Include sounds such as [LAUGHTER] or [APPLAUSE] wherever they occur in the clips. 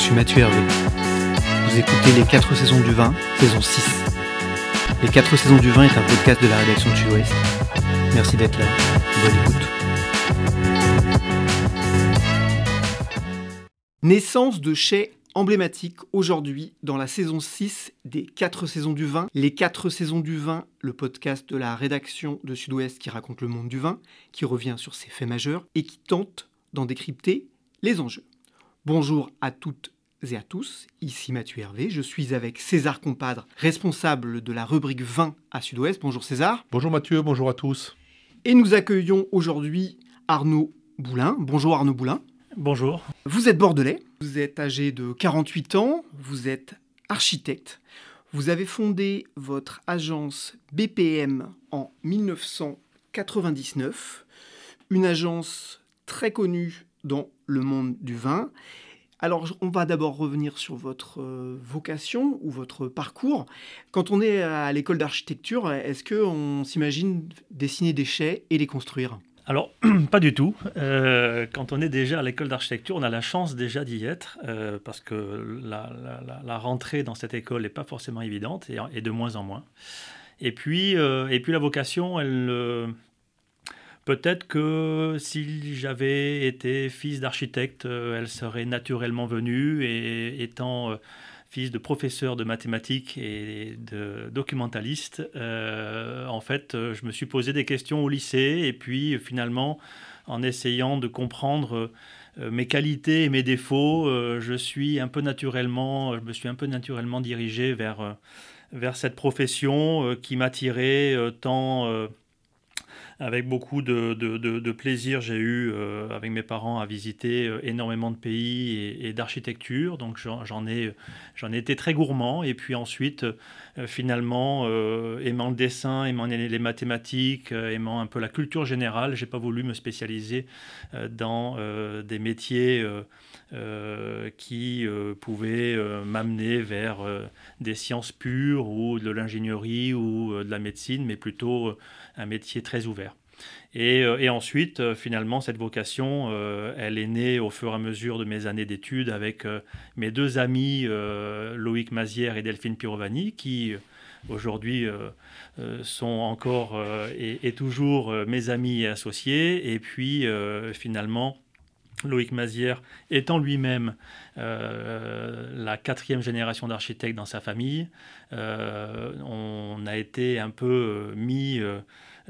suis Mathieu Hervé. Vous écoutez Les 4 saisons du vin, saison 6. Les 4 saisons du vin est un podcast de la rédaction de Sud-Ouest. Merci d'être là. Bonne écoute. Naissance de chais emblématiques aujourd'hui dans la saison 6 des 4 saisons du vin. Les 4 saisons du vin, le podcast de la rédaction de Sud-Ouest qui raconte le monde du vin, qui revient sur ses faits majeurs et qui tente d'en décrypter les enjeux. Bonjour à toutes et à tous, ici Mathieu Hervé, je suis avec César Compadre, responsable de la rubrique 20 à Sud-Ouest. Bonjour César. Bonjour Mathieu, bonjour à tous. Et nous accueillons aujourd'hui Arnaud Boulin. Bonjour Arnaud Boulin. Bonjour. Vous êtes bordelais, vous êtes âgé de 48 ans, vous êtes architecte. Vous avez fondé votre agence BPM en 1999, une agence très connue dans le monde du vin. Alors, on va d'abord revenir sur votre euh, vocation ou votre parcours. Quand on est à l'école d'architecture, est-ce qu'on s'imagine dessiner des chais et les construire? Alors, [CLEARS THROAT] pas du tout. Euh, quand on est déjà à l'école d'architecture, on a la chance déjà d'y être, euh, parce que la, rentrée dans cette école n'est pas forcément évidente, et, et, de moins en moins. Et puis, et puis la vocation, elle, Peut-être que si j'avais été fils d'architecte, euh, elle serait naturellement venue et étant euh, fils de professeur de mathématiques et de documentaliste, euh, en fait, je me suis posé des questions au lycée et puis finalement, en essayant de comprendre mes qualités et mes défauts, je suis un peu naturellement, je me suis un peu naturellement dirigé vers vers cette profession qui m'attirait tant avec beaucoup de, plaisir. J'ai eu, euh, avec mes parents, à visiter euh, énormément de pays et, d'architecture. Donc j'en ai, j'en ai été très gourmand. Et puis ensuite, euh, finalement, aimant le dessin, aimant les mathématiques, aimant un peu la culture générale, j'ai pas voulu me spécialiser dans des métiers qui pouvaient m'amener vers des sciences pures ou de l'ingénierie ou de la médecine, mais plutôt un métier très ouvert. Et, euh, ensuite, euh, finalement, cette vocation, euh, elle est née au fur et à mesure de mes années d'études avec mes deux amis, Loïc Mazière et Delphine Pirovani, qui aujourd'hui sont encore et, toujours mes amis et associés. Et puis, finalement, Loïc Mazière étant lui-même la quatrième génération d'architectes dans sa famille, on a été un peu mis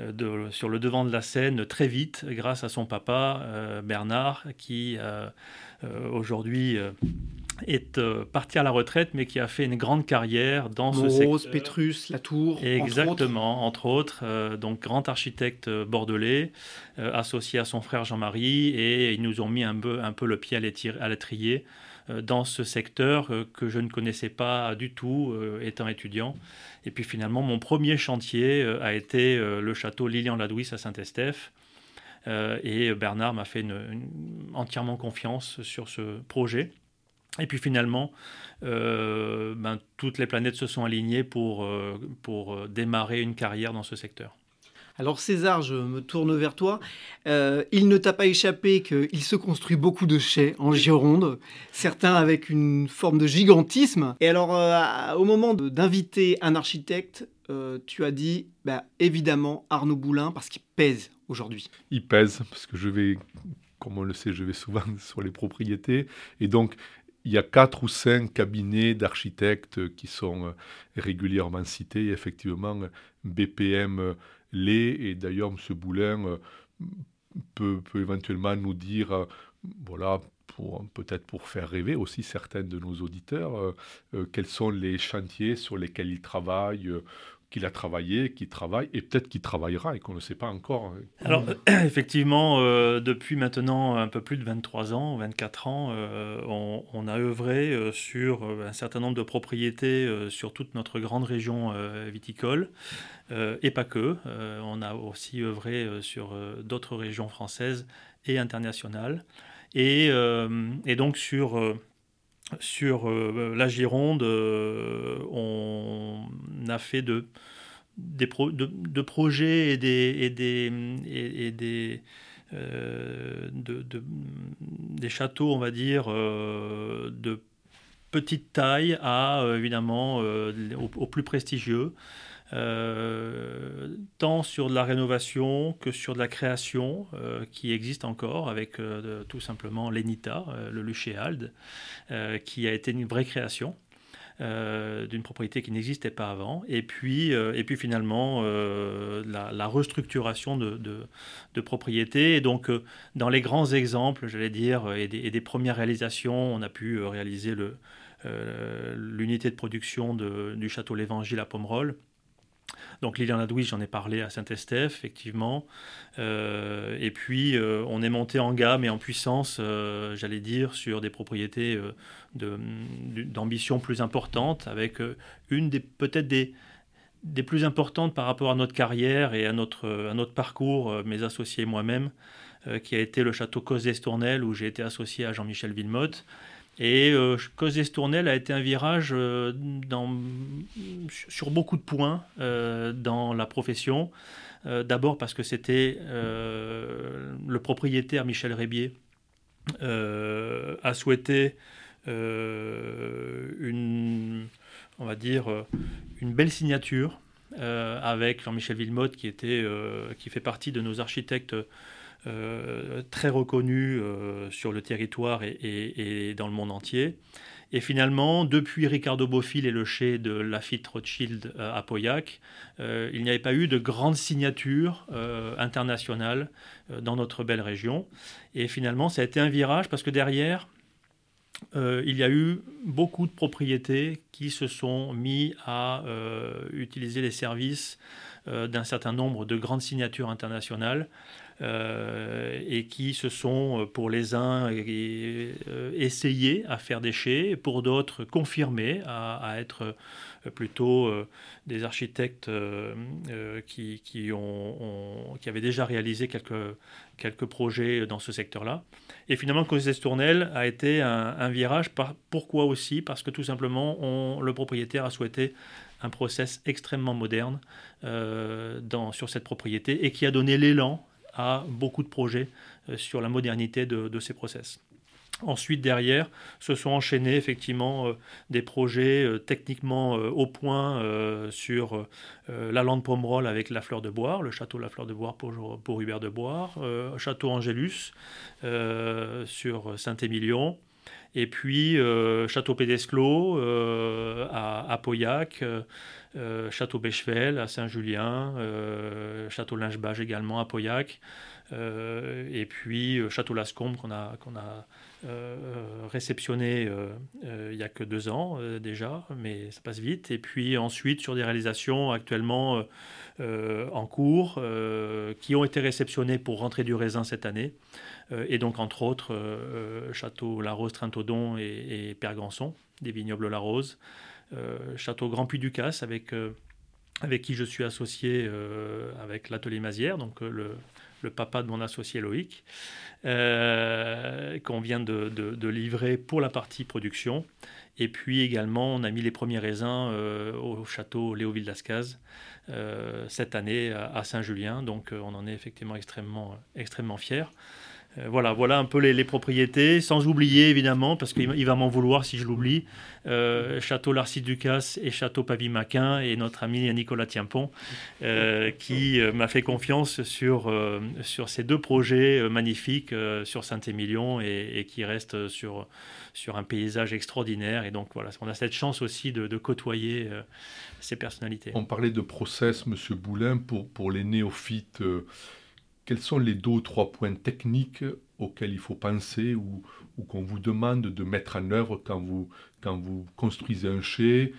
euh, sur le devant de la scène très vite grâce à son papa euh, Bernard qui euh, aujourd'hui est parti à la retraite, mais qui a fait une grande carrière dans ce secteur. Pétrus, Latour. Exactement, entre autres. donc, grand architecte bordelais, associé à son frère Jean-Marie, et ils nous ont mis un peu, un peu le pied à l'étrier dans ce secteur que je ne connaissais pas du tout étant étudiant. Et puis finalement, mon premier chantier euh, a été euh, le château Lilian-Ladouis à Saint-Estèphe. Euh, et Bernard m'a fait entièrement confiance sur ce projet. Et puis finalement, ben, toutes les planètes se sont alignées pour, pour démarrer une carrière dans ce secteur. Alors César, je me tourne vers toi. Euh, il ne t'a pas échappé qu'il se construit beaucoup de chais en Gironde, certains avec une forme de gigantisme. Et alors, euh, au moment d'inviter un architecte, euh, tu as dit bah, évidemment Arnaud Boulin parce qu'il pèse aujourd'hui. Il pèse parce que je vais, comme on le sait, je vais souvent [LAUGHS] sur les propriétés. Et donc, il y a quatre ou cinq cabinets d'architectes qui sont régulièrement cités. effectivement, BPM l'est. Et d'ailleurs, M. Boulin peut, peut, éventuellement nous dire, voilà, peut-être pour faire rêver aussi certains de nos auditeurs, quels sont les chantiers sur lesquels il travaille qu'il a travaillé, qu'il travaille, et peut-être qu'il travaillera et qu'on ne sait pas encore. Alors, [CLEARS THROAT] effectivement, euh, depuis maintenant un peu plus de 23 ans, 24 ans, euh, on, a œuvré euh, sur un certain nombre de propriétés sur toute notre grande région viticole, et pas que. on a aussi œuvré sur d'autres régions françaises et internationales. Et donc sur sur euh, la Gironde, euh, on a fait de, projets et euh, de, des châteaux, on va dire, de petite taille à évidemment plus prestigieux. Euh, tant sur de la rénovation que sur de la création euh, qui existe encore avec euh, tout simplement l'Enita, le Luchéalde, qui a été une vraie création. d'une propriété qui n'existait pas avant, et puis, et puis finalement la, restructuration de, de, propriétés. Et donc, dans les grands exemples, j'allais dire, et des, premières réalisations, on a pu réaliser l'unité de production du château L'Évangile à Pomerol, donc Lilian Louis, j'en ai parlé à Saint-Estèphe, effectivement. Euh, et puis, euh, on est monté en gamme et en puissance, euh, j'allais dire, sur des propriétés d'ambition plus importante, avec une des peut-être des, plus importantes par rapport à notre carrière et à notre, parcours, mes associés et moi-même, qui a été le château Cosès-Tournelle, où j'ai été associé à Jean-Michel Villemotte et euh, Tournelle a été un virage euh, sur beaucoup de points euh, dans la profession. Euh, d'abord parce que c'était le propriétaire Michel Rébier a souhaité une, une belle signature avec Jean-Michel Villemotte qui, était, qui fait partie de nos architectes très reconnu euh, sur le territoire et, dans le monde entier. Et finalement, depuis Ricardo Bofill et le chai de Lafitte Rothschild euh, à Pauillac, il n'y avait pas eu de grande signature internationale dans notre belle région. Et finalement, ça a été un virage parce que derrière, il y a eu beaucoup de propriétés qui se sont mis à utiliser les services d'un certain nombre de grandes signatures internationales. Euh, et qui se sont, euh, pour les uns, euh, essayés à faire chais, pour d'autres, confirmés à, être plutôt des architectes qui, avaient déjà réalisé quelques, projets dans ce secteur-là. Et finalement, Cosès Tournelle a été un, virage. Pourquoi aussi? Parce que tout simplement, le propriétaire a souhaité un process extrêmement moderne sur cette propriété et qui a donné l'élan beaucoup de projets euh, sur la modernité de, ces process. Ensuite, derrière, se sont enchaînés effectivement euh, des projets euh, techniquement au point sur la lande Pomerol avec la Fleur de Boire, le château La Fleur de Boire pour, pour Hubert de Boire, château Angélus sur Saint-Émilion, et puis château Pédesclos à, à Pauillac. Euh, Château Bechevel à Saint-Julien, euh, Château Lingebage également à Pauillac, euh, et puis Château Lascombe qu'on a, réceptionné il n'y a que deux ans déjà, mais ça passe vite. Et puis ensuite sur des réalisations actuellement en cours qui ont été réceptionnées pour rentrer du raisin cette année. et donc entre autres Château La Rose, et, et Pergançon, des vignobles La Rose. Euh, château Grand Puy du Casse avec, euh, avec qui je suis associé euh, avec l'atelier Mazière, donc le, le papa de mon associé Loïc, qu'on vient de, livrer pour la partie production. Et puis également, on a mis les premiers raisins au château Léoville d'Ascaz cette année à, Saint-Julien. Donc on en est effectivement extrêmement, extrêmement fiers. Euh, voilà, voilà un peu les, propriétés, sans oublier évidemment, parce qu'il va m'en vouloir si je l'oublie, euh, Château Larcy-Ducasse et Château Pavie-Maquin et notre ami Nicolas Tiempon, euh, qui m'a fait confiance sur, sur ces deux projets magnifiques sur Saint-Émilion et, qui restent sur, sur un paysage extraordinaire. Et donc voilà, on a cette chance aussi de, côtoyer ces personnalités. On parlait de process, Monsieur Boulin, pour, pour les néophytes quels sont les deux ou trois points techniques auxquels il faut penser ou, qu'on vous demande de mettre en œuvre quand vous, quand vous construisez un chai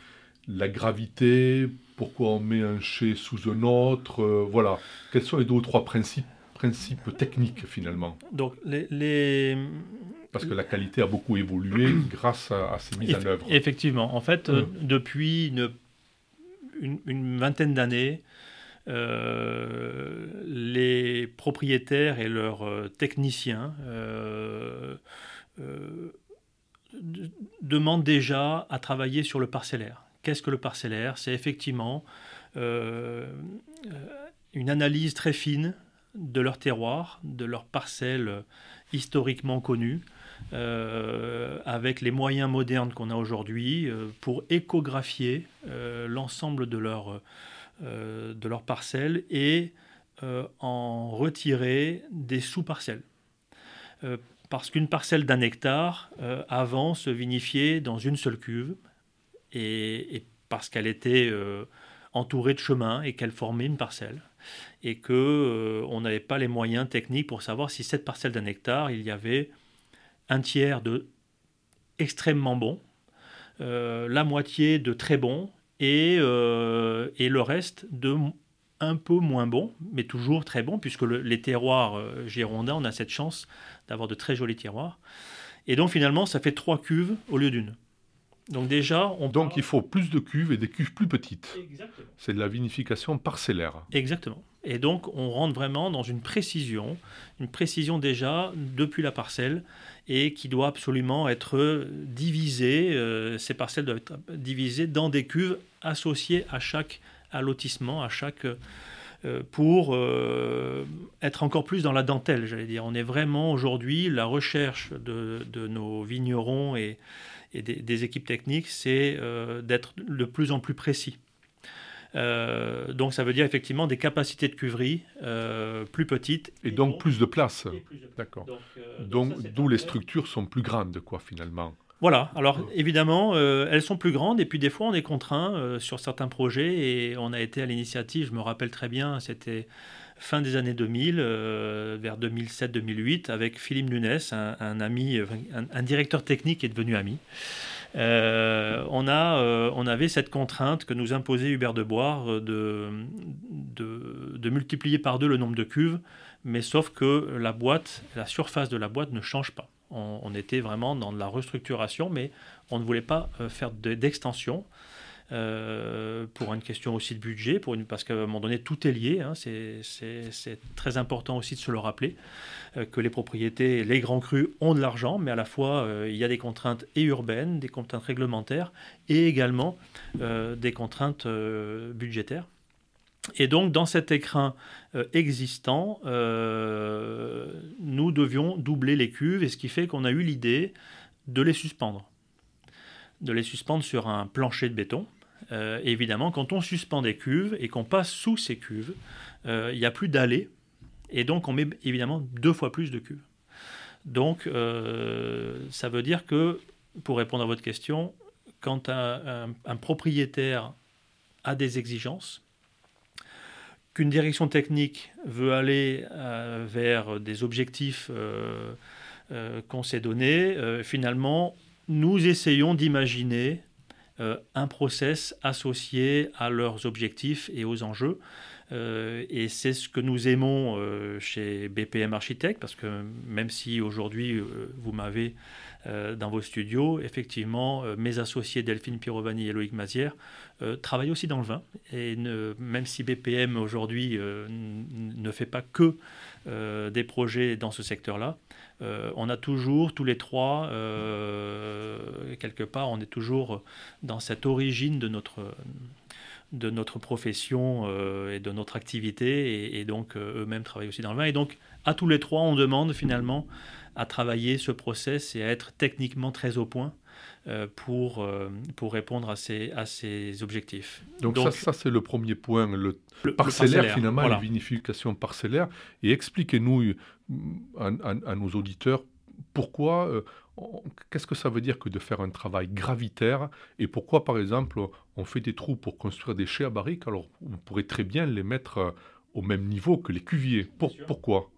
La gravité, pourquoi on met un chai sous un autre euh, Voilà. Quels sont les deux ou trois principes, principes techniques finalement? Donc, les, Parce que la qualité a beaucoup évolué [COUGHS] grâce à, ces mises en œuvre. Effectivement. En fait, euh, mmh. depuis une, une vingtaine d'années, euh, les propriétaires et leurs euh, techniciens euh, demandent déjà à travailler sur le parcellaire. Qu'est-ce que le parcellaire? C'est effectivement une analyse très fine de leur terroir, de leurs parcelles historiquement connues, avec les moyens modernes qu'on a aujourd'hui, pour échographier l'ensemble de leur euh, de leurs parcelles et euh, en retirer des sous-parcelles. Euh, parce qu'une parcelle d'un hectare avant se vinifiait dans une seule cuve et, parce qu'elle était entourée de chemins et qu'elle formait une parcelle et que on n'avait pas les moyens techniques pour savoir si cette parcelle d'un hectare il y avait un tiers de extrêmement bon, la moitié de très bon et, euh, et le reste de un peu moins bon, mais toujours très bon, puisque les terroirs euh, girondins, on a cette chance d'avoir de très jolis terroirs. Et donc finalement, ça fait trois cuves au lieu d'une. Donc déjà, on donc il faut plus de cuves et des cuves plus petites. C'est de la vinification parcellaire. Exactement. Et donc on rentre vraiment dans une précision, une précision déjà depuis la parcelle et qui doit absolument être divisée. Euh, ces parcelles doivent être divisées dans des cuves associées à chaque allotissement, à chaque euh, pour euh, être encore plus dans la dentelle, j'allais dire. On est vraiment aujourd'hui la recherche de, de nos vignerons et et des, équipes techniques, c'est euh, d'être de plus en plus précis. Euh, donc ça veut dire effectivement des capacités de cuverie plus petites. Et, donc, plus de place. D'accord. Donc, d'où les structures sont plus grandes, quoi, finalement. Voilà, alors évidemment, elles sont plus grandes et puis des fois on est contraint sur certains projets et on a été à l'initiative, je me rappelle très bien, c'était fin des années 2000, euh, vers 2007-2008, avec Philippe Nunes, un, ami, un, directeur technique est devenu ami. Euh, on, euh, avait cette contrainte que nous imposait Hubert de Boire de, de, multiplier par deux le nombre de cuves, mais sauf que la boîte, la surface de la boîte ne change pas. On, était vraiment dans de la restructuration, mais on ne voulait pas faire d'extension. Euh, pour une question aussi de budget, parce qu'à un moment donné, tout est lié. Hein, c'est très important aussi de se le rappeler, euh, que les propriétés, les grands crus ont de l'argent, mais à la fois, euh, il y a des contraintes urbaines, des contraintes réglementaires, et également des contraintes budgétaires. Et donc, dans cet écrin existant, nous devions doubler les cuves, et ce qui fait qu'on a eu l'idée de les suspendre de les suspendre sur un plancher de béton euh, évidemment, quand on suspend des cuves et qu'on passe sous ces cuves, euh, il n'y a plus d'allées, et donc on met évidemment deux fois plus de cuves. Donc, euh, ça veut dire que, pour répondre à votre question, quand un, propriétaire a des exigences, qu'une direction technique veut aller vers des objectifs qu'on s'est donnés, finalement, nous essayons d'imaginer euh, un process associé à leurs objectifs et aux enjeux. Euh, et c'est ce que nous aimons euh, chez BPM Architecte, parce que même si aujourd'hui vous m'avez dans vos studios, effectivement, mes associés Delphine Pirovani et Loïc Mazière travaillent aussi dans le vin. Et même si BPM aujourd'hui ne fait pas que des projets dans ce secteur-là, euh, on a toujours, tous les trois, euh, quelque part, on est toujours dans cette origine de notre, de notre profession et de notre activité, et, donc eux-mêmes travaillent aussi dans le vin. Et donc, à tous les trois, on demande finalement à travailler ce process et à être techniquement très au point euh, pour, euh, pour répondre à ces, à ces objectifs. Donc, ça, ça c'est le premier point, le, parcellaire, finalement, la vinification parcellaire. Et expliquez-nous euh, à, nos auditeurs pourquoi, qu'est-ce que ça veut dire que de faire un travail gravitaire et pourquoi, par exemple, on fait des trous pour construire des chais à barriques? Alors on pourrait très bien les mettre au même niveau que les cuviers. pourquoi?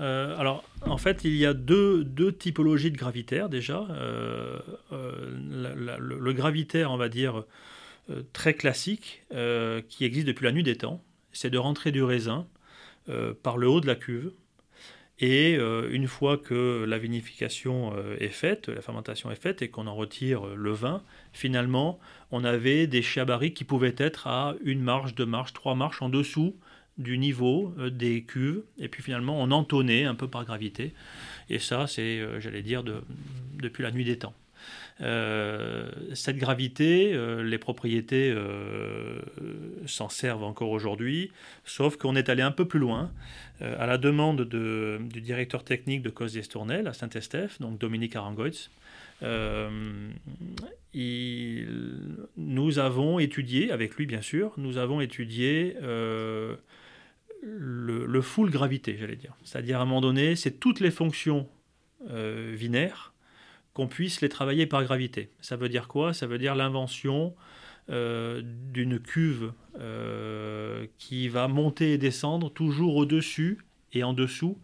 Euh, alors, en fait, il y a deux, deux typologies de gravitaire déjà. Euh, euh, le, gravitaire, on va dire, très classique, qui existe depuis la nuit des temps, c'est de rentrer du raisin par le haut de la cuve. Et une fois que la vinification est faite, la fermentation est faite et qu'on en retire le vin, finalement, on avait des chiabaris qui pouvaient être à une marche, deux marches, trois marches en dessous du niveau euh, des cuves, et puis finalement on entonnait un peu par gravité. Et ça, c'est, euh, j'allais dire, de, depuis la nuit des temps. Euh, cette gravité, les propriétés s'en servent encore aujourd'hui, sauf qu'on est allé un peu plus loin. à la demande du directeur technique de Cos d'Estournel à Saint-Estèphe, donc Dominique Arangoitz, nous avons étudié, avec lui bien sûr, nous avons étudié le, full gravité, j'allais dire. C'est-à-dire, à un moment donné, c'est toutes les fonctions euh, binaires qu'on puisse les travailler par gravité. Ça veut dire quoi? Ça veut dire l'invention euh, d'une cuve euh, qui va monter et descendre toujours au-dessus et en dessous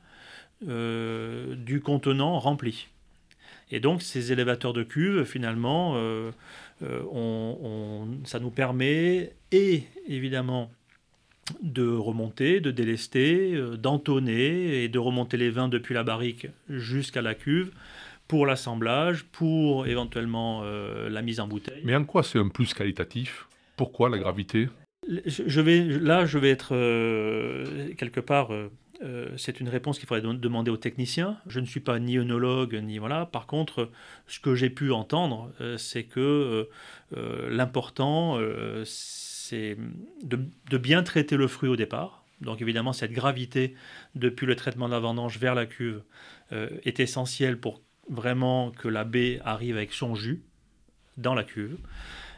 du contenant rempli. Et donc ces élévateurs de cuve, finalement, ça nous permet, et évidemment, de remonter, de délester, euh, d'entonner et de remonter les vins depuis la barrique jusqu'à la cuve pour l'assemblage, pour éventuellement euh, la mise en bouteille. Mais en quoi c'est un plus qualitatif? Pourquoi la gravité? Je vais, Là, je vais être euh, quelque part... c'est une réponse qu'il faudrait demander aux techniciens. Je ne suis pas ni œnologue, ni voilà. Par contre, ce que j'ai pu entendre, c'est que l'important, c'est de, bien traiter le fruit au départ. Donc évidemment, cette gravité depuis le traitement de la vendange vers la cuve euh, est essentielle pour vraiment que la baie arrive avec son jus dans la cuve.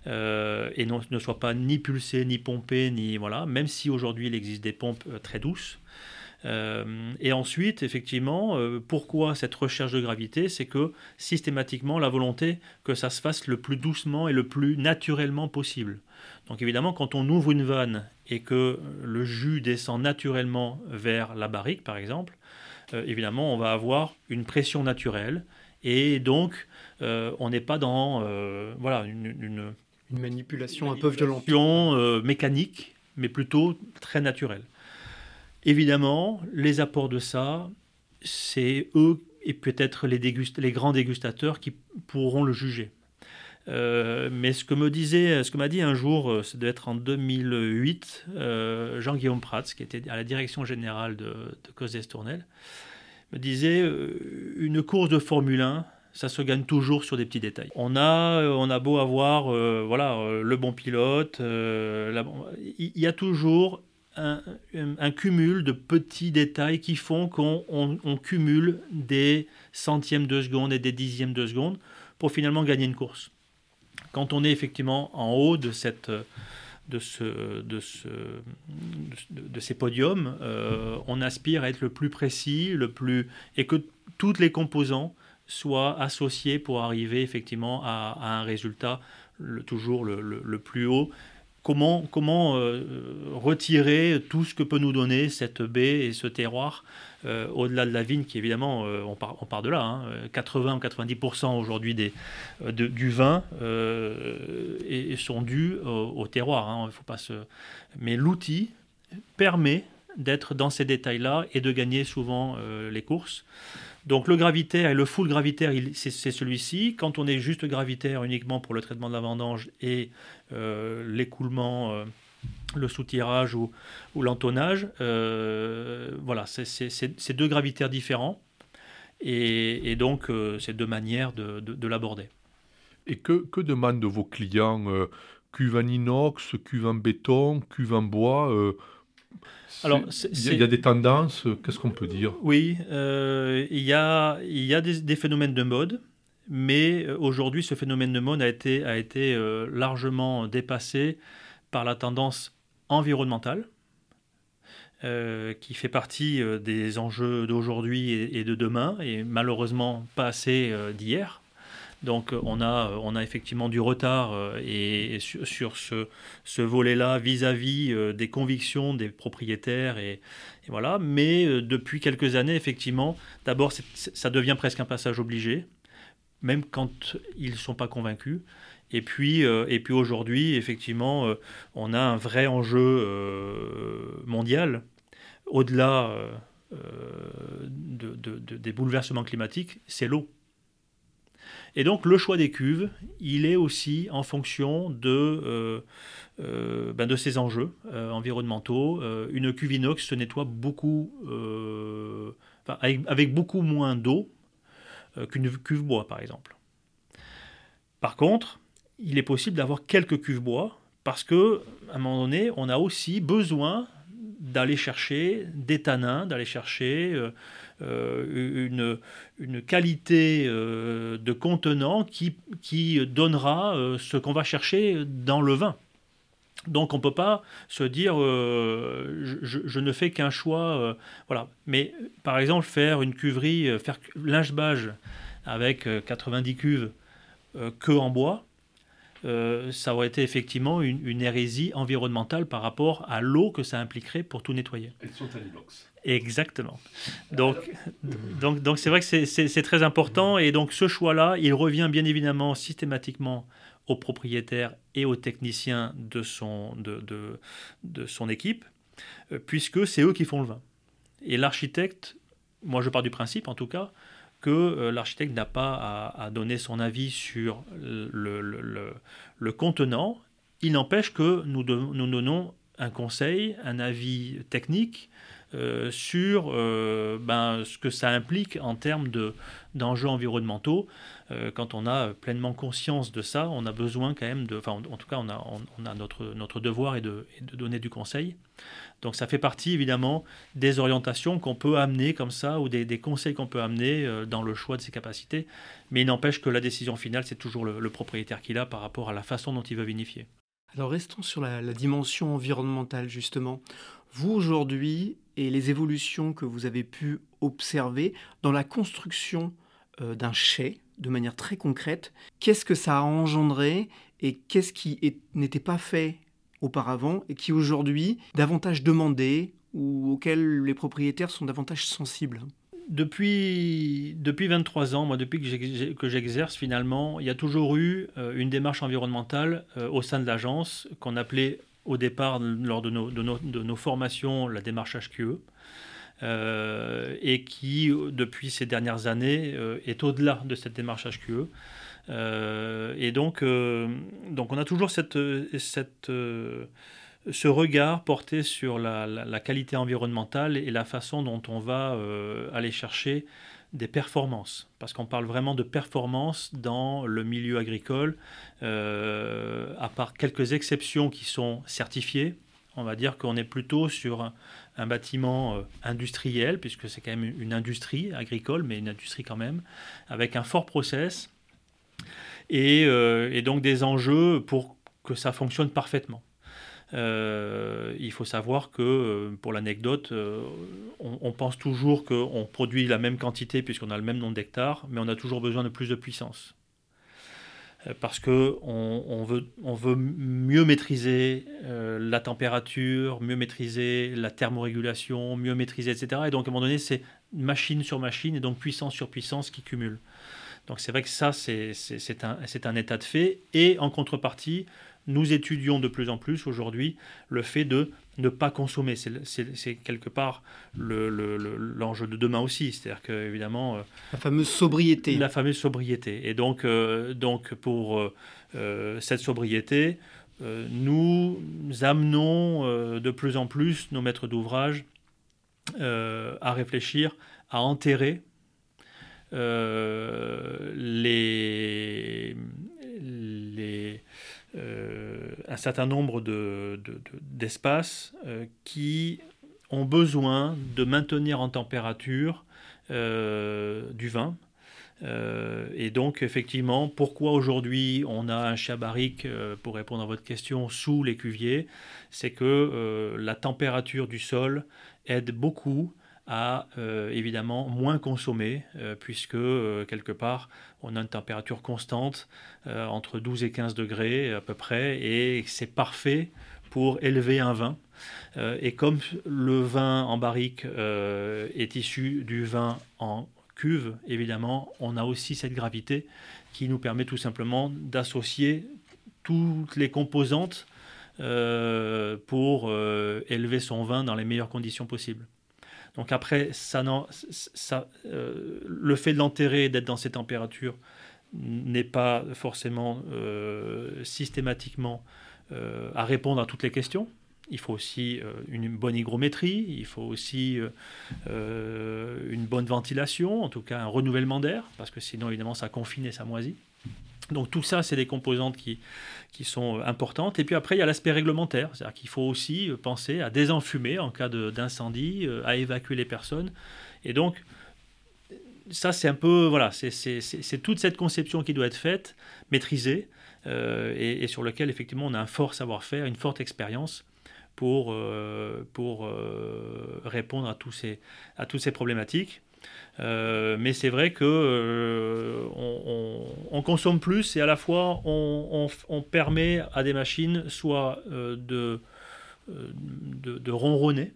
Euh, et ne soit pas ni pulsée, ni pompée, ni voilà, même si aujourd'hui il existe des pompes euh, très douces. et ensuite, effectivement, pourquoi cette recherche de gravité? C'est que systématiquement, la volonté que ça se fasse le plus doucement et le plus naturellement possible. Donc évidemment, quand on ouvre une vanne et que le jus descend naturellement vers la barrique, par exemple, euh, évidemment, on va avoir une pression naturelle et donc euh, on n'est pas dans euh, voilà une, manipulation un peu violente, mécanique, mais plutôt très naturelle. Évidemment, les apports de ça, c'est eux et peut-être les, les grands dégustateurs qui pourront le juger. Euh, mais ce que me disait, ce que m'a dit un jour, euh, ça doit être en 2008, euh, Jean-Guillaume Prats, qui était à la direction générale de, de Tournel, me disait une course de Formule 1, ça se gagne toujours sur des petits détails. On a, on a beau avoir, voilà, le bon pilote, il y a toujours un, cumul de petits détails qui font qu'on on cumule des centièmes de seconde et des dixièmes de seconde pour finalement gagner une course quand on est effectivement en haut de cette de, ce, de, ce, de, ces podiums, euh, on aspire à être le plus précis, le plus et que toutes les composants soient associés pour arriver effectivement à, un résultat toujours le, le, plus haut comment, euh, retirer tout ce que peut nous donner cette baie et ce terroir euh, au-delà de la vigne, qui évidemment, euh, on, part, de là, 80 hein. ou 90% aujourd'hui du vin et, sont dus au, terroir. Hein. Mais l'outil permet d'être dans ces détails-là et de gagner souvent les courses. Donc le gravitaire et le full gravitaire, c'est celui-ci. Quand on est juste gravitaire uniquement pour le traitement de la vendange et euh, l'écoulement, euh, le soutirage ou, l'entonnage, euh, voilà, c'est deux gravitaires différents. Et, donc, c'est deux manières de, l'aborder. Et que, que, demandent vos clients cuve en inox, cuve en béton, cuve en bois. Alors, il y, a des tendances, qu'est-ce qu'on peut dire? Oui, il y a, y a des, phénomènes de mode, mais aujourd'hui, ce phénomène de mode a été, a été largement dépassé par la tendance environnementale. Euh, qui fait partie euh, des enjeux d'aujourd'hui et, de demain, et malheureusement pas assez euh, d'hier. Donc on a, on a effectivement du retard et, sur, ce, ce volet-là vis-à-vis des convictions des propriétaires. Et, voilà. Mais depuis quelques années, effectivement, d'abord ça devient presque un passage obligé, même quand ils ne sont pas convaincus. Et puis, et puis aujourd'hui, effectivement, on a un vrai enjeu mondial au-delà euh, euh, des bouleversements climatiques, c'est l'eau. Et donc le choix des cuves, il est aussi en fonction de, euh, ben de ces enjeux environnementaux. une cuve inox se nettoie beaucoup, avec, beaucoup moins d'eau qu'une cuve bois, par exemple. Par contre, il est possible d'avoir quelques cuves bois parce que à un moment donné, on a aussi besoin d'aller chercher des tanins, d'aller chercher euh, euh, une, une, qualité euh, de contenant qui, qui donnera ce qu'on va chercher dans le vin. Donc on ne peut pas se dire je, ne fais qu'un choix. voilà. Mais par exemple, faire une cuverie, faire linge-bage avec 90 cuves que en bois, euh, ça aurait été effectivement une, hérésie environnementale par rapport à l'eau que ça impliquerait pour tout nettoyer. Elles sont à l'inox. Exactement. Donc, [LAUGHS] donc, donc c'est vrai que c'est très important et donc ce choix-là, il revient bien évidemment systématiquement aux propriétaires et aux techniciens de son, de, de, de son équipe, euh, puisque c'est eux qui font le vin. Et l'architecte, moi je pars du principe en tout cas, que euh, l'architecte n'a pas à, donner son avis sur le, contenant. Il n'empêche que nous, nous, donnons un conseil, un avis technique euh, sur euh, ben, ce que ça implique en termes d'enjeux environnementaux. quand on a pleinement conscience de ça, on a besoin quand même de... Enfin, en, tout cas, on a, on, a notre, notre devoir est de, donner du conseil. Donc ça fait partie évidemment des orientations qu'on peut amener comme ça ou des, conseils qu'on peut amener euh, dans le choix de ses capacités. Mais il n'empêche que la décision finale, c'est toujours le, propriétaire qui l'a par rapport à la façon dont il veut vinifier. Alors restons sur la, dimension environnementale justement. Vous aujourd'hui et les évolutions que vous avez pu observer dans la construction euh, d'un chai de manière très concrète, qu'est-ce que ça a engendré et qu'est-ce qui n'était pas fait auparavant et qui aujourd'hui davantage demandé ou auxquels les propriétaires sont davantage sensibles? Depuis, depuis 23 ans, moi, depuis que j'exerce, finalement, il y a toujours eu euh, une démarche environnementale euh, au sein de l'agence qu'on appelait au départ, lors de nos, de nos, de nos formations, la démarche HQE. Euh, et qui, depuis ces dernières années, est au-delà de cette démarche HQE. Euh, et donc, euh, donc, on a toujours cette, cette, euh, ce regard porté sur la, la, qualité environnementale et la façon dont on va aller chercher des performances, parce qu'on parle vraiment de performances dans le milieu agricole, à part quelques exceptions qui sont certifiées. On va dire qu'on est plutôt sur un, bâtiment industriel, puisque c'est quand même une industrie agricole, mais une industrie quand même, avec un fort process, euh, et, donc des enjeux pour que ça fonctionne parfaitement. Euh, il faut savoir que, euh, pour l'anecdote, on, pense toujours qu'on produit la même quantité puisqu'on a le même nombre d'hectares, mais on a toujours besoin de plus de puissance. parce qu'on on veut, mieux maîtriser la température, mieux maîtriser la thermorégulation, mieux maîtriser, etc. Et donc, à un moment donné, c'est machine sur machine et donc puissance sur puissance qui cumule. Donc c'est vrai que ça, c'est un, état de fait. Et en contrepartie, nous étudions de plus en plus aujourd'hui le fait de ne pas consommer. C'est quelque part l'enjeu le, de demain aussi. C'est-à-dire que, évidemment. Euh, la fameuse sobriété. La fameuse sobriété. Et donc, euh, donc pour euh, cette sobriété, nous amenons de plus en plus nos maîtres d'ouvrage à réfléchir à enterrer les, les, un certain nombre d'espaces qui ont besoin de maintenir en température du vin. Euh, et donc, effectivement, pourquoi aujourd'hui on a un euh, pour répondre à votre question, sous les cuviers C'est que euh, la température du sol aide beaucoup à évidemment moins consommer, puisque quelque part on a une température constante entre 12 et 15 degrés à peu près, et c'est parfait pour élever un vin. et comme le vin en barrique est issu du vin en cuve, évidemment, on a aussi cette gravité qui nous permet tout simplement d'associer toutes les composantes euh, pour euh, élever son vin dans les meilleures conditions possibles. Donc après, euh, le fait de l'enterrer d'être dans ces températures n'est pas forcément systématiquement à répondre à toutes les questions il faut aussi euh, une bonne hygrométrie, il faut aussi euh, euh, une bonne ventilation, en tout cas un renouvellement d'air, parce que sinon évidemment ça confine et ça moisit. Donc tout ça, c'est des composantes qui, qui sont importantes. Et puis après, il y a l'aspect réglementaire, c'est-à-dire qu'il faut aussi penser à désenfumer en cas d'incendie, à évacuer les personnes. Et donc, ça, c'est un peu, voilà, c'est toute cette conception qui doit être faite, maîtrisée, et, sur lequel effectivement on a un fort savoir-faire, une forte expérience pour, euh, pour euh, répondre à, tous ces, à toutes ces problématiques. Euh, mais c'est vrai que on, consomme plus et à la fois on, on permet à des machines soit de, de, de, ronronner,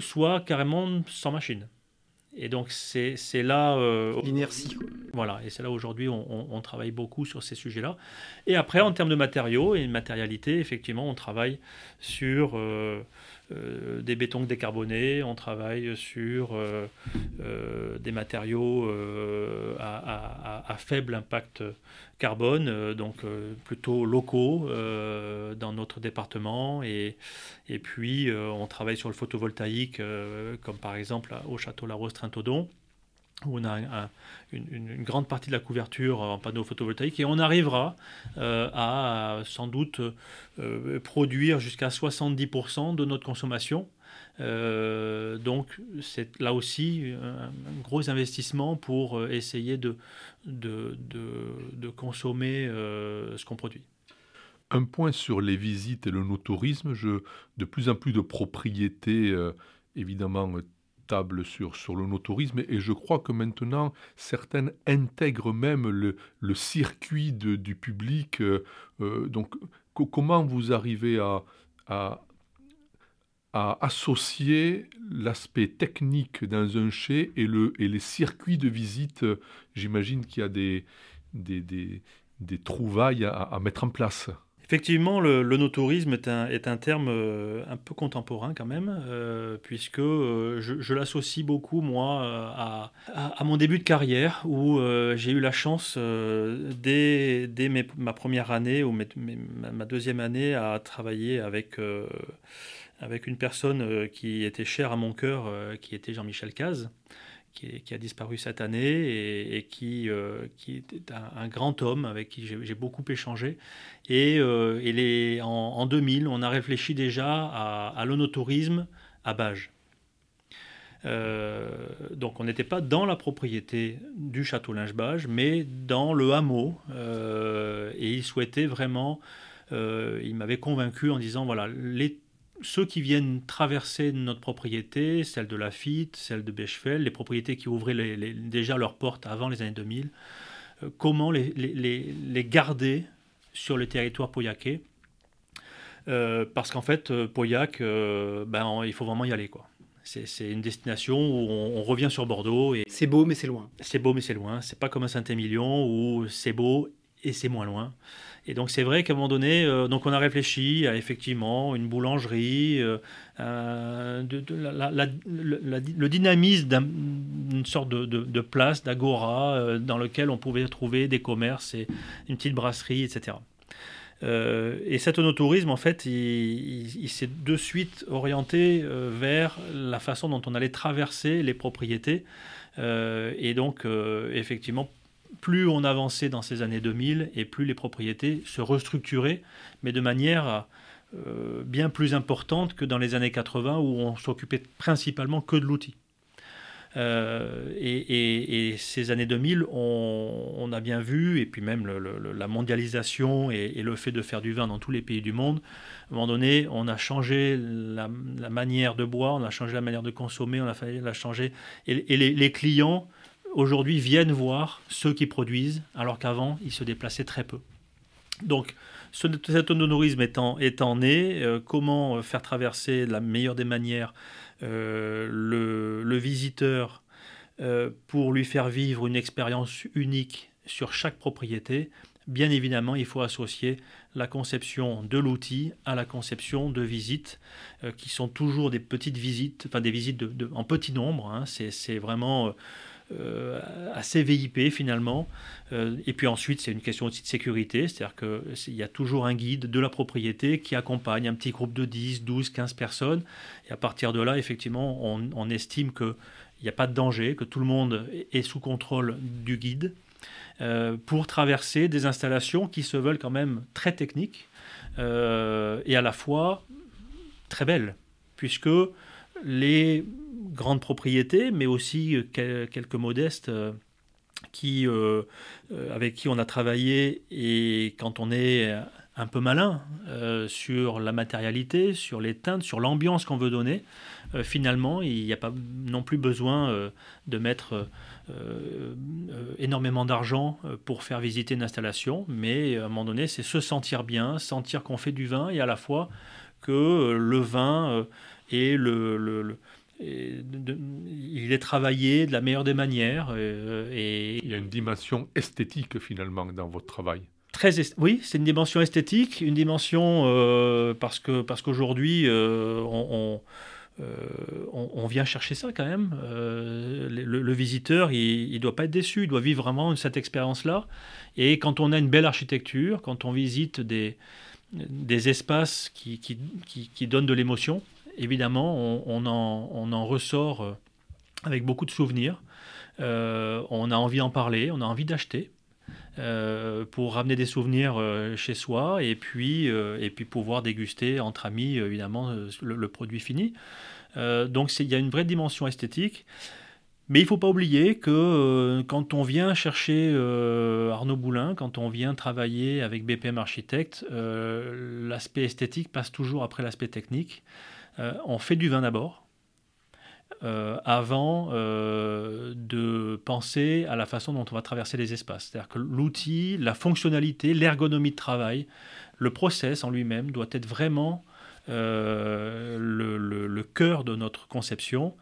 soit carrément sans machine. Et donc c'est là... Euh, L'inertie. Voilà, et c'est là aujourd'hui on, on, travaille beaucoup sur ces sujets-là. Et après, en termes de matériaux et de matérialité, effectivement, on travaille sur... Euh, des bétons décarbonés, on travaille sur euh, euh, des matériaux à, faible impact carbone, donc plutôt locaux dans notre département. Et, et puis on travaille sur le photovoltaïque, comme par exemple au château La Rose-Trintodon où on a une, grande partie de la couverture en panneaux photovoltaïques et on arrivera euh, à sans doute euh, produire jusqu'à 70% de notre consommation. Euh, donc c'est là aussi un, gros investissement pour essayer de, de, de, consommer ce qu'on produit. Un point sur les visites et le no-tourisme, de plus en plus de propriétés évidemment table sur, le no-tourisme et je crois que maintenant certaines intègrent même le, circuit du public. Euh, euh, donc comment vous arrivez à, associer l'aspect technique dans un chai et, le, et les circuits de visite J'imagine qu'il y a des, des, trouvailles à mettre en place. Effectivement, le, le no-tourisme est un, est un, terme euh, un peu contemporain quand même, euh, puisque euh, je, l'associe beaucoup, moi, à, à, mon début de carrière, où j'ai eu la chance, dès, dès ma première année ou ma deuxième année, à travailler avec, avec une personne qui était chère à mon cœur, qui était Jean-Michel Caz qui, a disparu cette année et, qui, euh, qui était un, grand homme avec qui j'ai beaucoup échangé. Et, euh, en, 2000, on a réfléchi déjà à, à l'onotourisme à Bages. Euh, donc on n'était pas dans la propriété du château Linge-Bages, mais dans le hameau. et il souhaitait vraiment, il m'avait convaincu en disant, voilà, les ceux qui viennent traverser notre propriété, celle de Lafitte, celle de Bechefeld, les propriétés qui ouvraient déjà leurs portes avant les années 2000, euh, comment les, garder sur le territoire pauillacais euh, Parce qu'en fait, euh, Pauillac, ben, il faut vraiment y aller. quoi. C'est une destination où on, revient sur Bordeaux. et C'est beau, mais c'est loin. C'est beau, mais c'est loin. C'est pas comme à Saint-Émilion où c'est beau et c'est moins loin. Et donc c'est vrai qu'à un moment donné, euh, donc on a réfléchi à effectivement une boulangerie, euh, de, le dynamisme d'une sorte de, place, d'agora, euh, dans lequel on pouvait trouver des commerces et une petite brasserie, etc. et cet onotourisme, en fait, il, s'est de suite orienté vers la façon dont on allait traverser les propriétés. et donc, effectivement, plus on avançait dans ces années 2000 et plus les propriétés se restructuraient, mais de manière euh, bien plus importante que dans les années 80 où on s'occupait principalement que de l'outil. Euh, et, ces années 2000, on, a bien vu, et puis même la mondialisation et, le fait de faire du vin dans tous les pays du monde, à un moment donné, on a changé la, manière de boire, on a changé la manière de consommer, on a, changer. Et, les, clients, aujourd'hui, viennent voir ceux qui produisent, alors qu'avant, ils se déplaçaient très peu. Donc, cet autonomisme étant, étant né, euh, comment faire traverser de la meilleure des manières euh, le, visiteur euh, pour lui faire vivre une expérience unique sur chaque propriété, bien évidemment, il faut associer la conception de l'outil à la conception de visites, euh, qui sont toujours des petites visites, enfin des visites de, en petit nombre. Hein. c'est vraiment euh, assez VIP finalement. Euh, et puis ensuite, c'est une question aussi de sécurité, c'est-à-dire qu'il y a toujours un guide de la propriété qui accompagne un petit groupe de 10, 12, 15 personnes. Et à partir de là, effectivement, on, estime qu'il n'y a pas de danger, que tout le monde est sous contrôle du guide euh, pour traverser des installations qui se veulent quand même très techniques et à la fois très belles, puisque les grandes propriétés, mais aussi euh, quelques modestes euh, qui, euh, avec qui on a travaillé et quand on est un peu malin sur la matérialité, sur les teintes, sur l'ambiance qu'on veut donner, finalement, il n'y a pas non plus besoin de mettre énormément d'argent pour faire visiter une installation, mais à un moment donné, c'est se sentir bien, sentir qu'on fait du vin et à la fois que le vin et le il est travaillé de la meilleure des manières. Euh, et il y a une dimension esthétique finalement dans votre travail. Très oui, c'est une dimension esthétique, une dimension euh, parce que parce qu'aujourd'hui euh, on, on, vient chercher ça quand même. Le, visiteur, il ne doit pas être déçu, il doit vivre vraiment cette expérience-là. Et quand on a une belle architecture, quand on visite des, des espaces qui, qui, qui donnent de l'émotion, évidemment, on, en, ressort euh, avec beaucoup de souvenirs. Euh, on a envie d'en parler, on a envie d'acheter. Euh, pour ramener des souvenirs chez soi et puis, pouvoir déguster entre amis, évidemment, le, produit fini. donc il y a une vraie dimension esthétique. Mais il ne faut pas oublier que quand on vient chercher Arnaud Boulin, quand on vient travailler avec BPM Architecte, l'aspect esthétique passe toujours après l'aspect technique. Euh, on fait du vin d'abord. Euh, avant euh, de penser à la façon dont on va traverser les espaces. C'est-à-dire que l'outil, la fonctionnalité, l'ergonomie de travail, le process en lui-même doit être vraiment le, cœur de notre conception.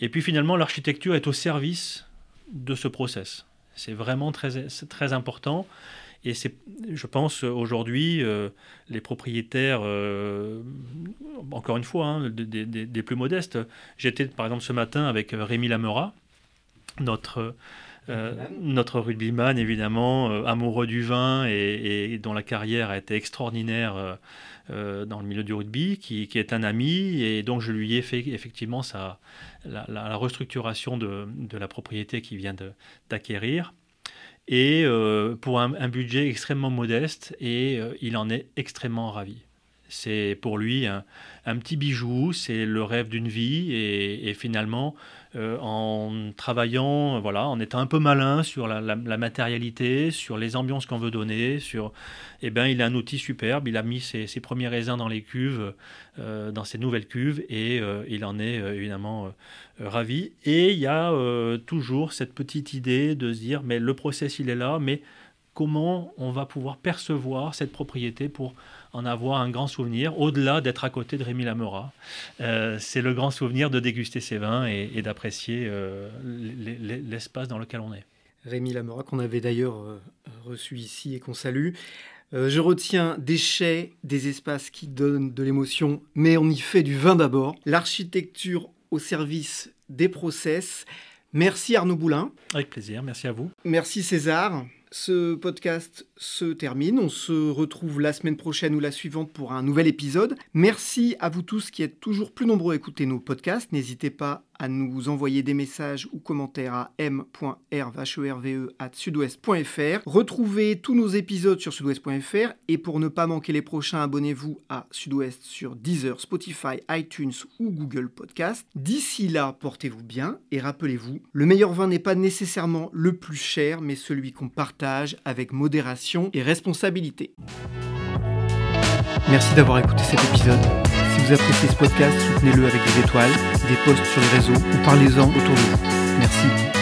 Et puis finalement, l'architecture est au service de ce process. C'est vraiment très, très important. Et c'est, je pense, aujourd'hui, euh, les propriétaires, euh, encore une fois, hein, des, plus modestes. J'étais, par exemple, ce matin avec Rémi Lamera, notre, euh, notre rugbyman, évidemment, amoureux du vin et, dont la carrière a été extraordinaire dans le milieu du rugby, qui, est un ami. Et donc, je lui ai fait effectivement sa, la, restructuration de, de, la propriété qu'il vient d'acquérir et euh, pour un, budget extrêmement modeste et euh, il en est extrêmement ravi. C'est pour lui un, petit bijou, c'est le rêve d'une vie et, finalement euh, en travaillant, voilà, en étant un peu malin sur la, matérialité, sur les ambiances qu'on veut donner, sur, eh ben, il a un outil superbe. Il a mis ses, premiers raisins dans les cuves, euh, dans ses nouvelles cuves, et euh, il en est évidemment ravi. Et il y a toujours cette petite idée de se dire, mais le process il est là, mais comment on va pouvoir percevoir cette propriété pour en avoir un grand souvenir, au-delà d'être à côté de Rémi Lamora. Euh, c'est le grand souvenir de déguster ses vins et, d'apprécier euh, l'espace dans lequel on est. Rémi Lamora, qu'on avait d'ailleurs euh, reçu ici et qu'on salue. je retiens des chais, des espaces qui donnent de l'émotion, mais on y fait du vin d'abord. L'architecture au service des process. Merci Arnaud Boulin. Avec plaisir, merci à vous. Merci César. Ce podcast se termine. On se retrouve la semaine prochaine ou la suivante pour un nouvel épisode. Merci à vous tous qui êtes toujours plus nombreux à écouter nos podcasts. N'hésitez pas à nous envoyer des messages ou commentaires à m.rverve.sudouest.fr. Retrouvez tous nos épisodes sur sudouest.fr et pour ne pas manquer les prochains, abonnez-vous à Sudouest sur Deezer, Spotify, iTunes ou Google Podcast. D'ici là, portez-vous bien et rappelez-vous, le meilleur vin n'est pas nécessairement le plus cher, mais celui qu'on avec modération et responsabilité. Merci d'avoir écouté cet épisode. Si vous appréciez ce podcast, soutenez-le avec des étoiles, des posts sur les réseaux ou parlez-en autour de vous. Merci.